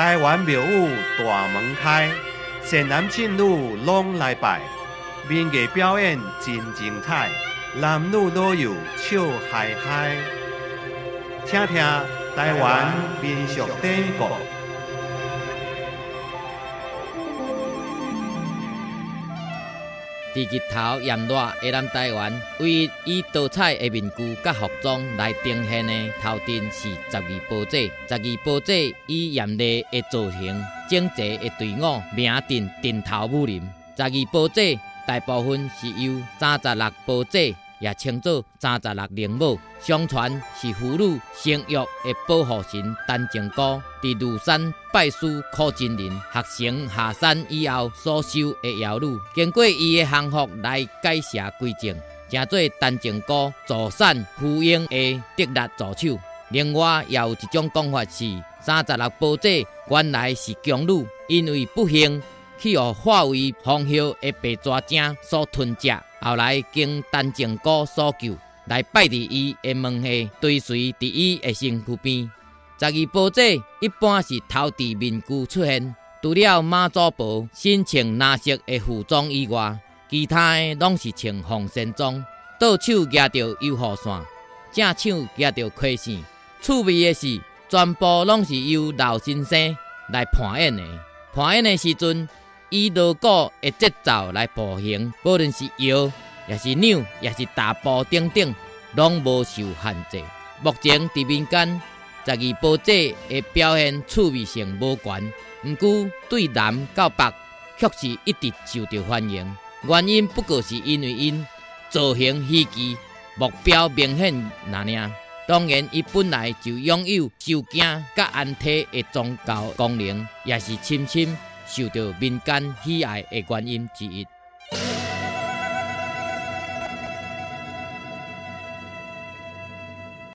台湾庙宇大门开，善男信女拢来拜，民艺表演真精彩，男女老幼笑嗨嗨。听听台湾民俗典故。伫日头炎热的咱台湾，唯一以多彩的面具甲服装来呈现的头阵是十二步祭。十二步祭以严厉的造型、整齐的队伍，名震顶头武林。十二步祭大部分是由三十六步祭。也称作三十六灵母，相传是妇女生育的保护神陈靖姑，伫庐山拜师苦真人，学成下山以后所修的妖女，经过伊的降服来改邪归正，成做陈靖姑助善扶婴的得力助手。另外，也有一种讲法是，三十六宝姐原来是强女，因为不幸去互化为红叶的白蛇精所吞食。后来经陈靖姑所救，来拜伫伊的门下，追随伫伊的身躯边。十二宝姐一般是头戴面具出现，除了妈祖婆身穿蓝色的服装以外，其他的拢是穿红线装，倒手夹着油护线，正手夹着盔线。趣味的是，全部拢是由老先生来盘演的。盘演的时阵。以锣鼓的节奏来步行，无论是摇，也是扭，也是大步等等，拢无受限制。目前伫民间，十二步祭的表现趣味性无悬，毋过对南到北却是一直受到欢迎。原因不过是因为因造型稀奇，目标明显那样。当然，伊本来就拥有受惊甲安胎的宗教功能，也是深深。受到民间喜爱的原因之一。